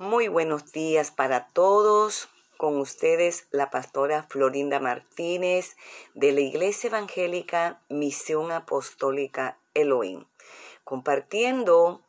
Muy buenos días para todos. Con ustedes la pastora Florinda Martínez de la Iglesia Evangélica Misión Apostólica Elohim, compartiendo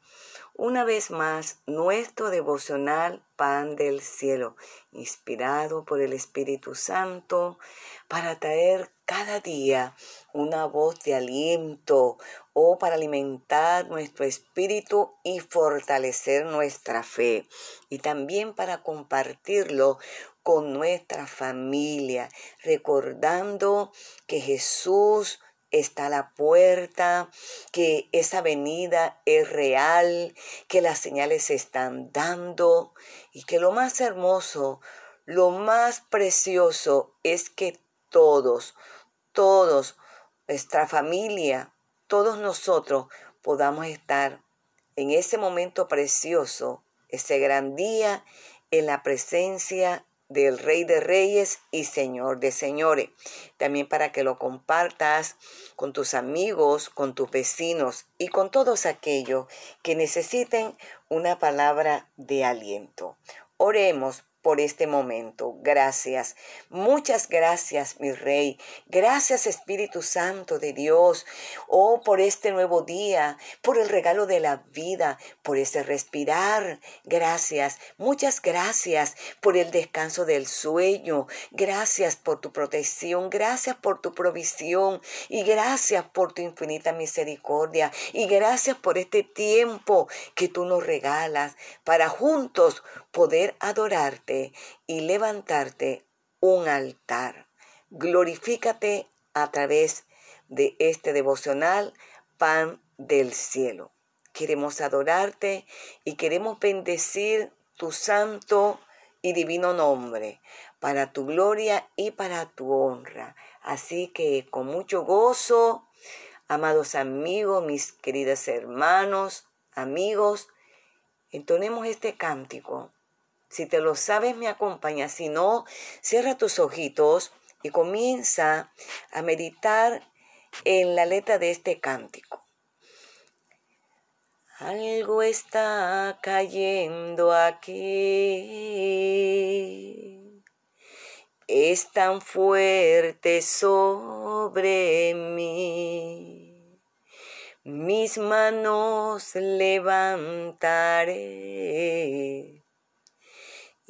una vez más nuestro devocional Pan del Cielo, inspirado por el Espíritu Santo para traer cada día una voz de aliento o para alimentar nuestro espíritu y fortalecer nuestra fe. Y también para compartirlo con nuestra familia, recordando que Jesús está a la puerta, que esa venida es real, que las señales se están dando y que lo más hermoso, lo más precioso es que todos, todos, nuestra familia, todos nosotros podamos estar en ese momento precioso, ese gran día, en la presencia del Rey de Reyes y Señor de Señores. También para que lo compartas con tus amigos, con tus vecinos y con todos aquellos que necesiten una palabra de aliento. Oremos por este momento. Gracias. Muchas gracias, mi Rey. Gracias, Espíritu Santo de Dios. Oh, por este nuevo día, por el regalo de la vida, por ese respirar. Gracias. Muchas gracias por el descanso del sueño. Gracias por tu protección. Gracias por tu provisión. Y gracias por tu infinita misericordia. Y gracias por este tiempo que tú nos regalas para juntos poder adorarte y levantarte un altar. Glorifícate a través de este devocional, pan del cielo. Queremos adorarte y queremos bendecir tu santo y divino nombre para tu gloria y para tu honra. Así que con mucho gozo, amados amigos, mis queridos hermanos, amigos, entonemos este cántico si te lo sabes, me acompaña. Si no, cierra tus ojitos y comienza a meditar en la letra de este cántico. Algo está cayendo aquí. Es tan fuerte sobre mí. Mis manos levantaré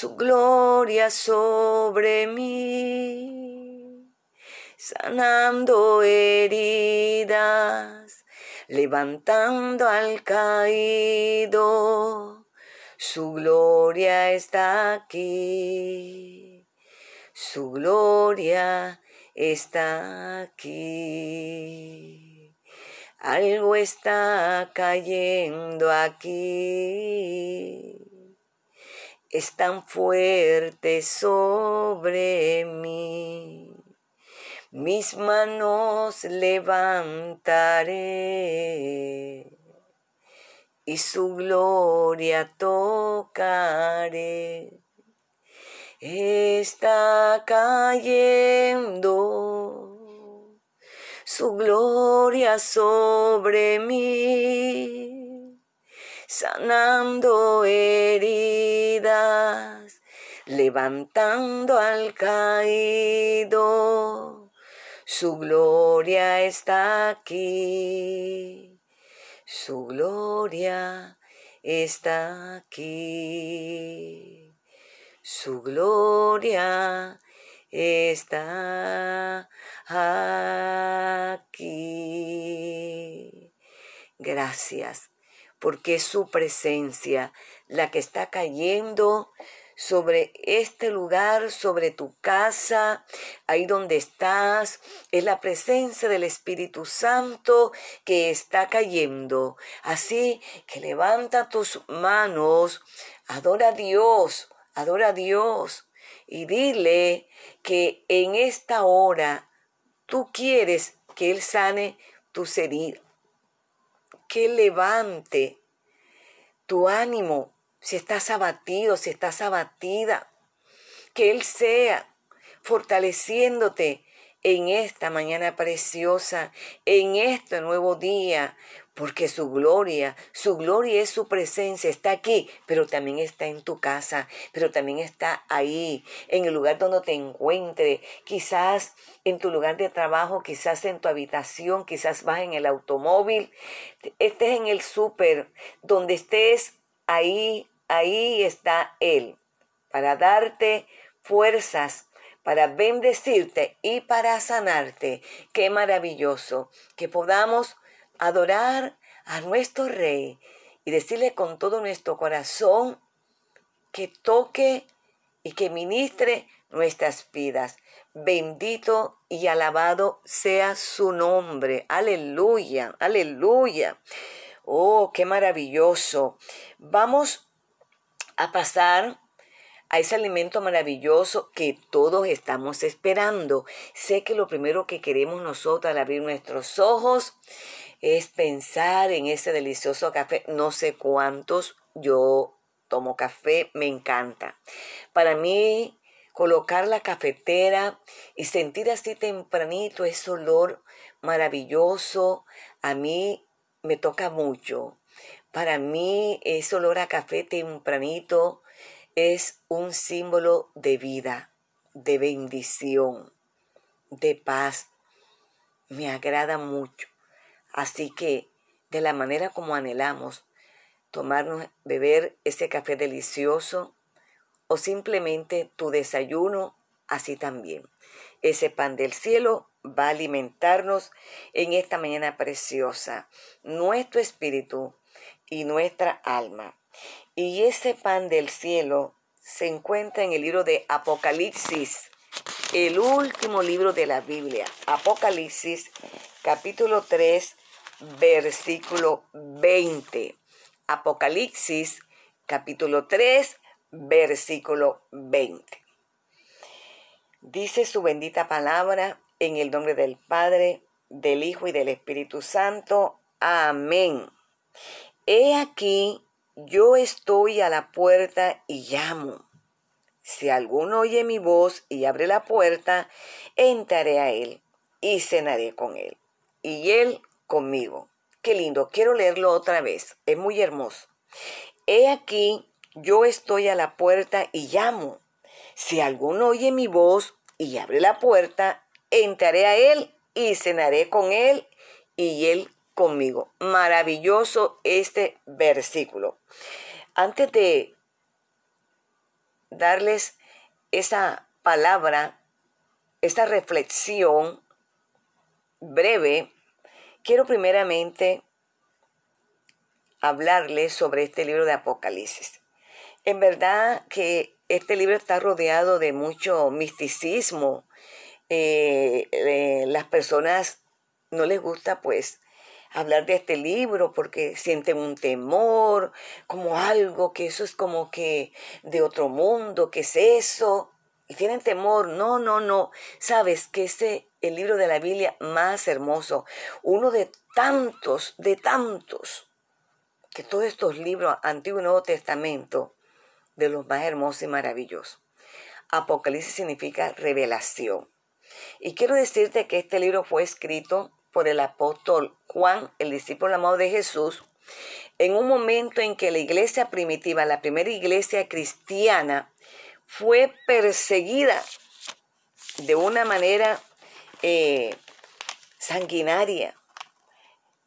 su gloria sobre mí, sanando heridas, levantando al caído. Su gloria está aquí, su gloria está aquí. Algo está cayendo aquí es tan fuerte sobre mí. Mis manos levantaré y su gloria tocaré. Está cayendo su gloria sobre mí sanando heridas, levantando al caído. Su gloria está aquí, su gloria está aquí. Su gloria está aquí. Gracias, porque es su presencia la que está cayendo sobre este lugar, sobre tu casa, ahí donde estás. Es la presencia del Espíritu Santo que está cayendo. Así que levanta tus manos, adora a Dios, adora a Dios y dile que en esta hora tú quieres que Él sane tu heridas, que levante tu ánimo si estás abatido, si estás abatida, que Él sea fortaleciéndote en esta mañana preciosa, en este nuevo día, porque su gloria, su gloria es su presencia, está aquí, pero también está en tu casa, pero también está ahí, en el lugar donde te encuentre, quizás en tu lugar de trabajo, quizás en tu habitación, quizás vas en el automóvil, estés en el súper, donde estés ahí ahí está Él, para darte fuerzas, para bendecirte y para sanarte. Qué maravilloso que podamos adorar a nuestro Rey y decirle con todo nuestro corazón que toque y que ministre nuestras vidas. Bendito y alabado sea su nombre. Aleluya, aleluya. Oh, qué maravilloso. Vamos a pasar a ese alimento maravilloso que todos estamos esperando. Sé que lo primero que queremos nosotros al abrir nuestros ojos es pensar en ese delicioso café. No sé cuántos yo tomo café, me encanta. Para mí, colocar la cafetera y sentir así tempranito ese olor maravilloso, a mí me toca mucho. Para mí ese olor a café tempranito es un símbolo de vida, de bendición, de paz. Me agrada mucho. Así que de la manera como anhelamos tomarnos, beber ese café delicioso o simplemente tu desayuno, así también. Ese pan del cielo va a alimentarnos en esta mañana preciosa. Nuestro espíritu y nuestra alma. Y ese pan del cielo se encuentra en el libro de Apocalipsis, el último libro de la Biblia. Apocalipsis, capítulo 3, versículo 20. Apocalipsis, capítulo 3, versículo 20. Dice su bendita palabra en el nombre del Padre, del Hijo y del Espíritu Santo. Amén. He aquí, yo estoy a la puerta y llamo. Si alguno oye mi voz y abre la puerta, entraré a él y cenaré con él. Y él conmigo. Qué lindo, quiero leerlo otra vez, es muy hermoso. He aquí, yo estoy a la puerta y llamo. Si alguno oye mi voz y abre la puerta, entraré a él y cenaré con él y él conmigo. Maravilloso este versículo. Antes de darles esa palabra, esta reflexión breve, quiero primeramente hablarles sobre este libro de Apocalipsis. En verdad que este libro está rodeado de mucho misticismo. Eh, eh, las personas no les gusta pues hablar de este libro porque sienten un temor, como algo que eso es como que de otro mundo, que es eso? Y tienen temor. No, no, no. Sabes que ese el libro de la Biblia más hermoso, uno de tantos, de tantos, que todos estos libros, Antiguo y Nuevo Testamento, de los más hermosos y maravillosos. Apocalipsis significa revelación. Y quiero decirte que este libro fue escrito por el apóstol Juan, el discípulo amado de Jesús, en un momento en que la iglesia primitiva, la primera iglesia cristiana, fue perseguida de una manera eh, sanguinaria,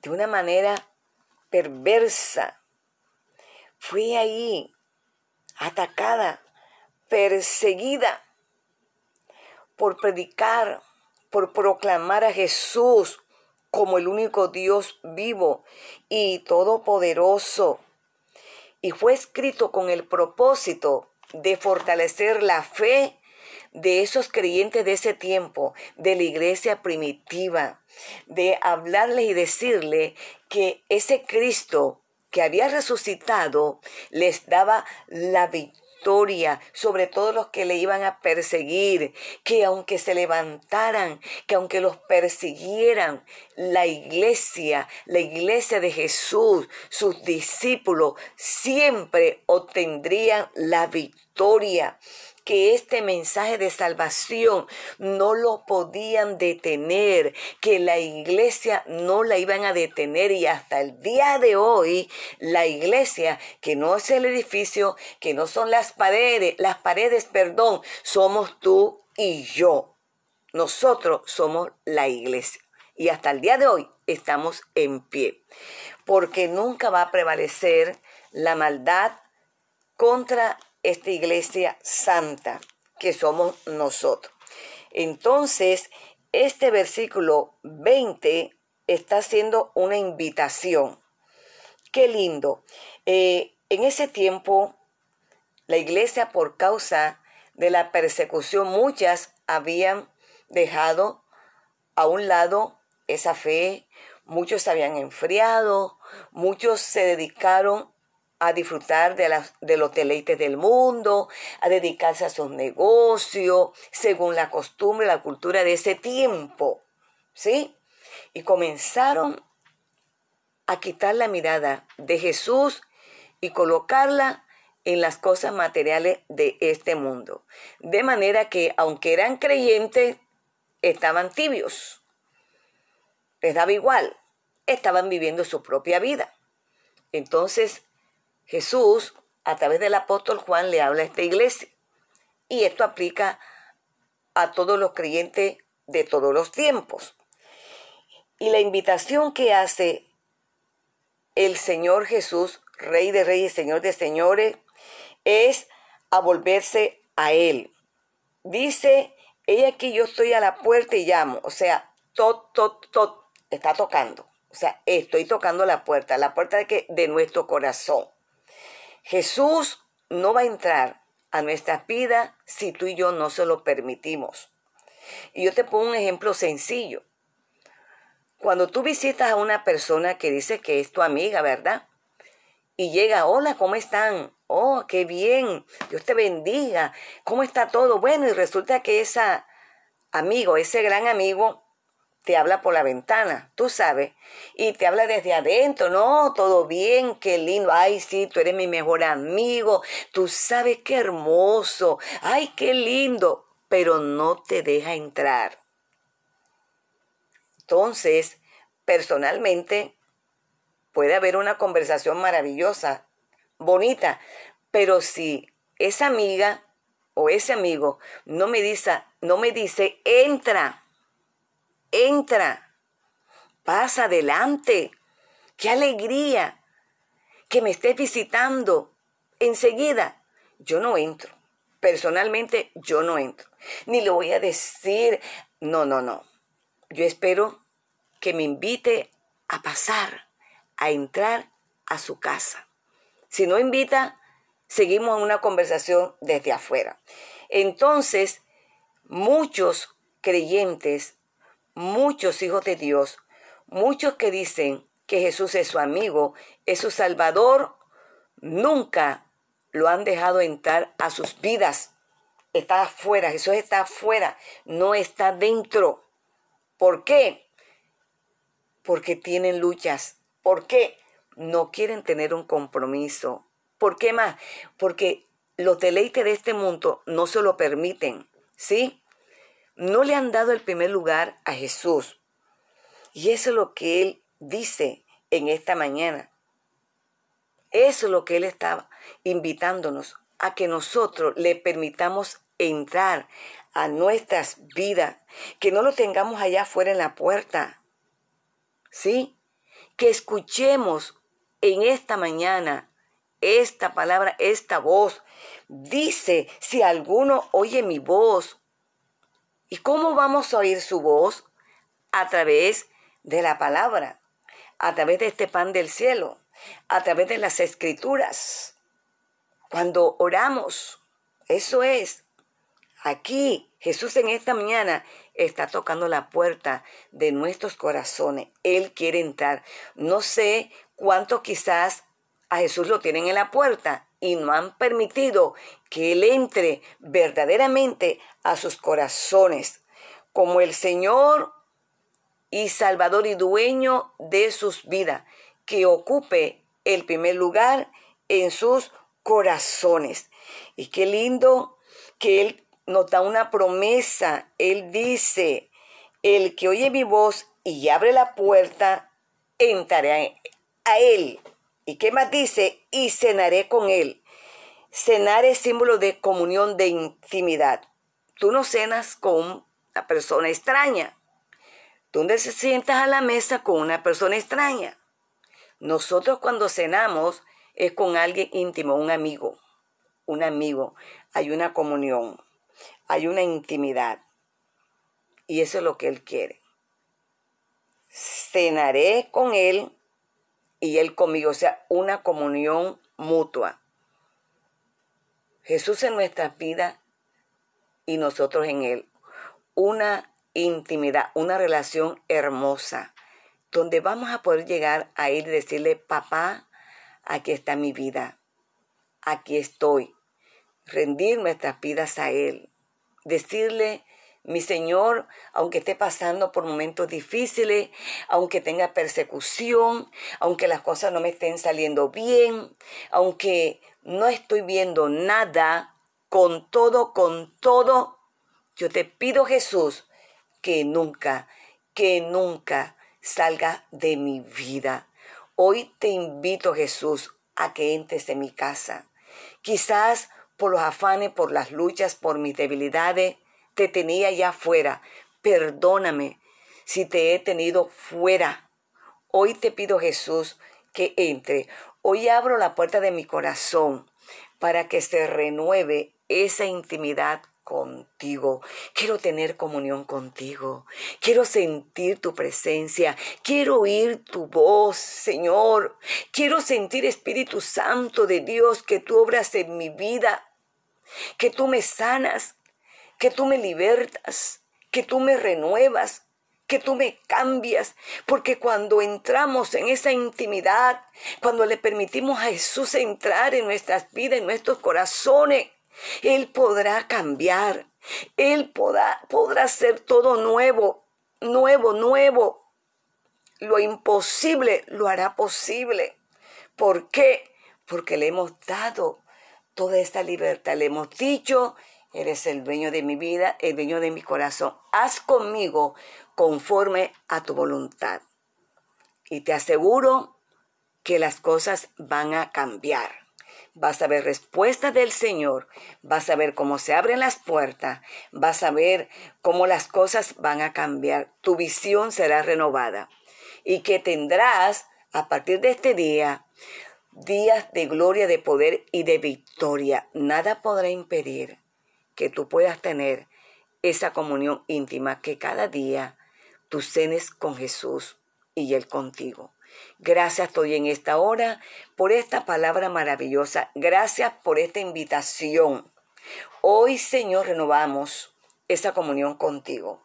de una manera perversa, fue ahí atacada, perseguida por predicar, por proclamar a Jesús como el único Dios vivo y todopoderoso. Y fue escrito con el propósito de fortalecer la fe de esos creyentes de ese tiempo, de la iglesia primitiva, de hablarles y decirle que ese Cristo que había resucitado les daba la victoria sobre todos los que le iban a perseguir, que aunque se levantaran, que aunque los persiguieran, la iglesia, la iglesia de Jesús, sus discípulos, siempre obtendrían la victoria que este mensaje de salvación no lo podían detener, que la iglesia no la iban a detener y hasta el día de hoy la iglesia, que no es el edificio, que no son las paredes, las paredes, perdón, somos tú y yo. Nosotros somos la iglesia y hasta el día de hoy estamos en pie, porque nunca va a prevalecer la maldad contra esta iglesia santa que somos nosotros. Entonces, este versículo 20 está haciendo una invitación. Qué lindo. Eh, en ese tiempo, la iglesia por causa de la persecución, muchas habían dejado a un lado esa fe, muchos se habían enfriado, muchos se dedicaron a disfrutar de, los deleites del mundo, a dedicarse a sus negocios, según la costumbre, la cultura de ese tiempo. ¿Sí? Y comenzaron a quitar la mirada de Jesús y colocarla en las cosas materiales de este mundo. De manera que, aunque eran creyentes, estaban tibios. Les daba igual, estaban viviendo su propia vida. Entonces, Jesús, a través del apóstol Juan, le habla a esta iglesia. Y esto aplica a todos los creyentes de todos los tiempos. Y la invitación que hace el Señor Jesús, Rey de Reyes, Señor de Señores, es a volverse a Él. Dice, ella aquí yo estoy a la puerta y llamo. O sea, tot, tot, tot, está tocando. O sea, estoy tocando la puerta, la puerta de, que, de nuestro corazón. Jesús no va a entrar a nuestra vida si tú y yo no se lo permitimos. Y yo te pongo un ejemplo sencillo. Cuando tú visitas a una persona que dice que es tu amiga, ¿verdad? Y llega, hola, ¿cómo están? Oh, qué bien, Dios te bendiga. ¿Cómo está todo? Bueno, y resulta que ese amigo, ese gran amigo, te habla por la ventana, tú sabes, y te habla desde adentro, no, todo bien, qué lindo, ay, sí, tú eres mi mejor amigo, tú sabes qué hermoso, ay, qué lindo, pero no te deja entrar. Entonces, personalmente, puede haber una conversación maravillosa, bonita, pero si esa amiga o ese amigo no me dice, no me dice, entra, entra, pasa adelante. Qué alegría que me estés visitando. Enseguida, yo no entro. Personalmente, yo no entro. Ni le voy a decir, no, no, no. Yo espero que me invite a pasar, a entrar a su casa. Si no invita, seguimos una conversación desde afuera. Entonces, muchos creyentes muchos hijos de Dios, muchos que dicen que Jesús es su amigo, es su Salvador, nunca lo han dejado entrar a sus vidas. Está afuera, Jesús está afuera, no está dentro. ¿Por qué? Porque tienen luchas. ¿Por qué? No quieren tener un compromiso. ¿Por qué más? Porque los deleites de este mundo no se lo permiten. ¿Sí? No le han dado el primer lugar a Jesús. Y eso es lo que Él dice en esta mañana. Eso es lo que Él estaba invitándonos a que nosotros le permitamos entrar a nuestras vidas, que no lo tengamos allá afuera en la puerta. ¿Sí? Que escuchemos en esta mañana esta palabra, esta voz. Dice, si alguno oye mi voz. ¿Y cómo vamos a oír su voz? A través de la palabra, a través de este pan del cielo, a través de las escrituras. Cuando oramos, eso es. Aquí Jesús en esta mañana está tocando la puerta de nuestros corazones. Él quiere entrar. No sé cuántos quizás a Jesús lo tienen en la puerta y no han permitido que Él entre verdaderamente a sus corazones como el Señor y Salvador y dueño de sus vidas, que ocupe el primer lugar en sus corazones. Y qué lindo que Él nos da una promesa. Él dice, el que oye mi voz y abre la puerta, entraré a Él. ¿Y qué más dice? Y cenaré con Él. Cenar es símbolo de comunión, de intimidad. Tú no cenas con una persona extraña. Tú se sientas a la mesa con una persona extraña. Nosotros cuando cenamos es con alguien íntimo, un amigo, un amigo. Hay una comunión, hay una intimidad. Y eso es lo que Él quiere. Cenaré con Él y Él conmigo, o sea, una comunión mutua. Jesús en nuestras vidas y nosotros en Él. Una intimidad, una relación hermosa, donde vamos a poder llegar a ir y decirle, papá, aquí está mi vida, aquí estoy. Rendir nuestras vidas a Él. Decirle, mi Señor, aunque esté pasando por momentos difíciles, aunque tenga persecución, aunque las cosas no me estén saliendo bien, aunque no estoy viendo nada, con todo, con todo, yo te pido Jesús que nunca, que nunca salga de mi vida. Hoy te invito Jesús a que entres en mi casa. Quizás por los afanes, por las luchas, por mis debilidades, te tenía ya fuera. Perdóname si te he tenido fuera. Hoy te pido Jesús que entre. Hoy abro la puerta de mi corazón para que se renueve esa intimidad contigo. Quiero tener comunión contigo. Quiero sentir tu presencia. Quiero oír tu voz, Señor. Quiero sentir Espíritu Santo de Dios que tú obras en mi vida. Que tú me sanas. Que tú me libertas. Que tú me renuevas que tú me cambias, porque cuando entramos en esa intimidad, cuando le permitimos a Jesús entrar en nuestras vidas, en nuestros corazones, él podrá cambiar. Él podrá, podrá hacer todo nuevo, nuevo, nuevo. Lo imposible lo hará posible. ¿Por qué? Porque le hemos dado toda esta libertad. Le hemos dicho, eres el dueño de mi vida, el dueño de mi corazón. Haz conmigo conforme a tu voluntad. Y te aseguro que las cosas van a cambiar vas a ver respuestas del Señor, vas a ver cómo se abren las puertas, vas a ver cómo las cosas van a cambiar, tu visión será renovada y que tendrás a partir de este día días de gloria, de poder y de victoria. Nada podrá impedir que tú puedas tener esa comunión íntima que cada día tú cenes con Jesús y Él contigo. Gracias estoy en esta hora por esta palabra maravillosa. Gracias por esta invitación. Hoy, Señor, renovamos esa comunión contigo.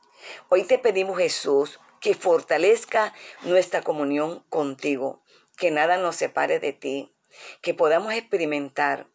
Hoy te pedimos, Jesús, que fortalezca nuestra comunión contigo, que nada nos separe de ti, que podamos experimentar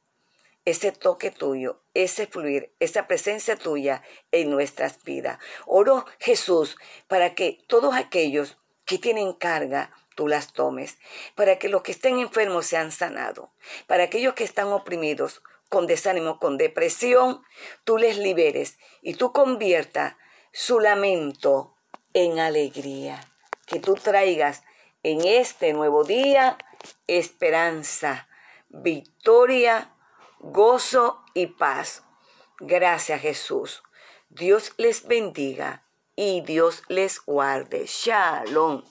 ese toque tuyo, ese fluir, esa presencia tuya en nuestras vidas. Oro, Jesús, para que todos aquellos que tienen carga, tú las tomes, para que los que estén enfermos sean sanados, para aquellos que están oprimidos, con desánimo, con depresión, tú les liberes y tú convierta su lamento en alegría, que tú traigas en este nuevo día esperanza, victoria, gozo y paz. Gracias Jesús. Dios les bendiga y Dios les guarde. Shalom.